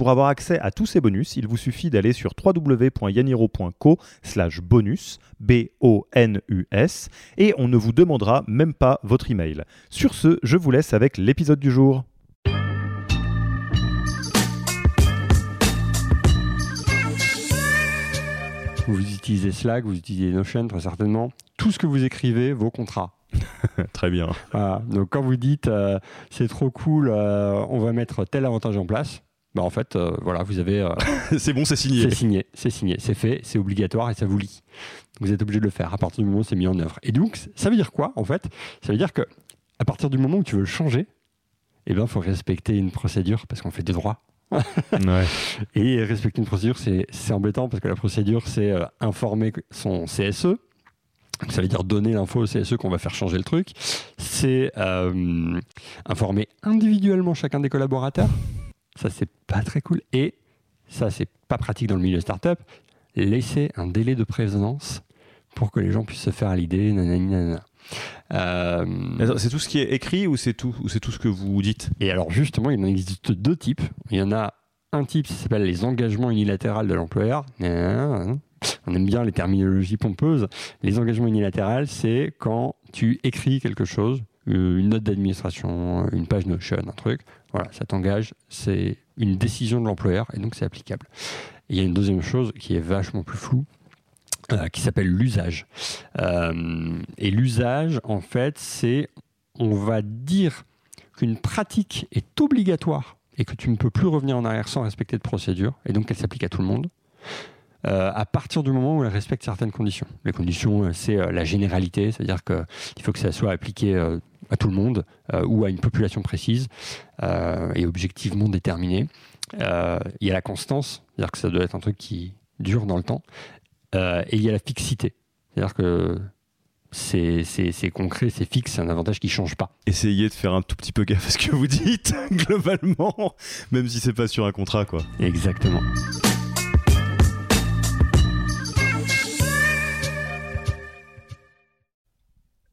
Pour avoir accès à tous ces bonus, il vous suffit d'aller sur www.yaniro.co slash bonus, B-O-N-U-S, et on ne vous demandera même pas votre email. Sur ce, je vous laisse avec l'épisode du jour. Vous utilisez Slack, vous utilisez Notion très certainement. Tout ce que vous écrivez, vos contrats. Très bien. Voilà. Donc quand vous dites euh, c'est trop cool, euh, on va mettre tel avantage en place, bah en fait, euh, voilà, vous avez. euh, c'est bon, c'est signé. c'est signé, c'est signé, c'est fait, c'est obligatoire et ça vous lie. Vous êtes obligé de le faire à partir du moment où c'est mis en œuvre. Et donc, ça veut dire quoi en fait? Ça veut dire que à partir du moment où tu veux le changer, eh ben, faut respecter une procédure parce qu'on fait des droits. Ouais. Et respecter une procédure, c'est embêtant parce que la procédure, c'est euh, informer son CSE. Donc, Ça veut dire donner l'info au CSE qu'on va faire changer le truc. C'est informer individuellement chacun des collaborateurs. Ça, c'est pas très cool. Et ça, c'est pas pratique dans le milieu startup. Laisser un délai de prévenance pour que les gens puissent se faire à l'idée. nanani, nanana. Euh, C'est tout ce qui est écrit ou c'est tout, ou c'est tout ce que vous dites? Et alors justement, il en existe deux types. Il y en a un type qui s'appelle les engagements unilatéraux de l'employeur. On aime bien les terminologies pompeuses. Les engagements unilatéraux, c'est quand tu écris quelque chose, une note d'administration, une page Notion, un truc. Voilà, ça t'engage. C'est une décision de l'employeur et donc c'est applicable. Il y a une deuxième chose qui est vachement plus floue. euh, qui s'appelle l'usage. Euh, et l'usage, en fait, c'est on va dire qu'une pratique est obligatoire et que tu ne peux plus revenir en arrière sans respecter de procédure, et donc qu'elle s'applique à tout le monde, euh, à partir du moment où elle respecte certaines conditions. Les conditions, euh, c'est euh, la généralité, c'est-à-dire qu'il faut que ça soit appliqué euh, à tout le monde euh, ou à une population précise euh, et objectivement déterminée. Euh, il y a la constance, c'est-à-dire que ça doit être un truc qui dure dans le temps, et il y a la fixité, c'est-à-dire que c'est concret, c'est fixe, c'est un avantage qui ne change pas. Essayez de faire un tout petit peu gaffe à ce que vous dites, globalement, même si c'est pas sur un contrat, quoi. Exactement.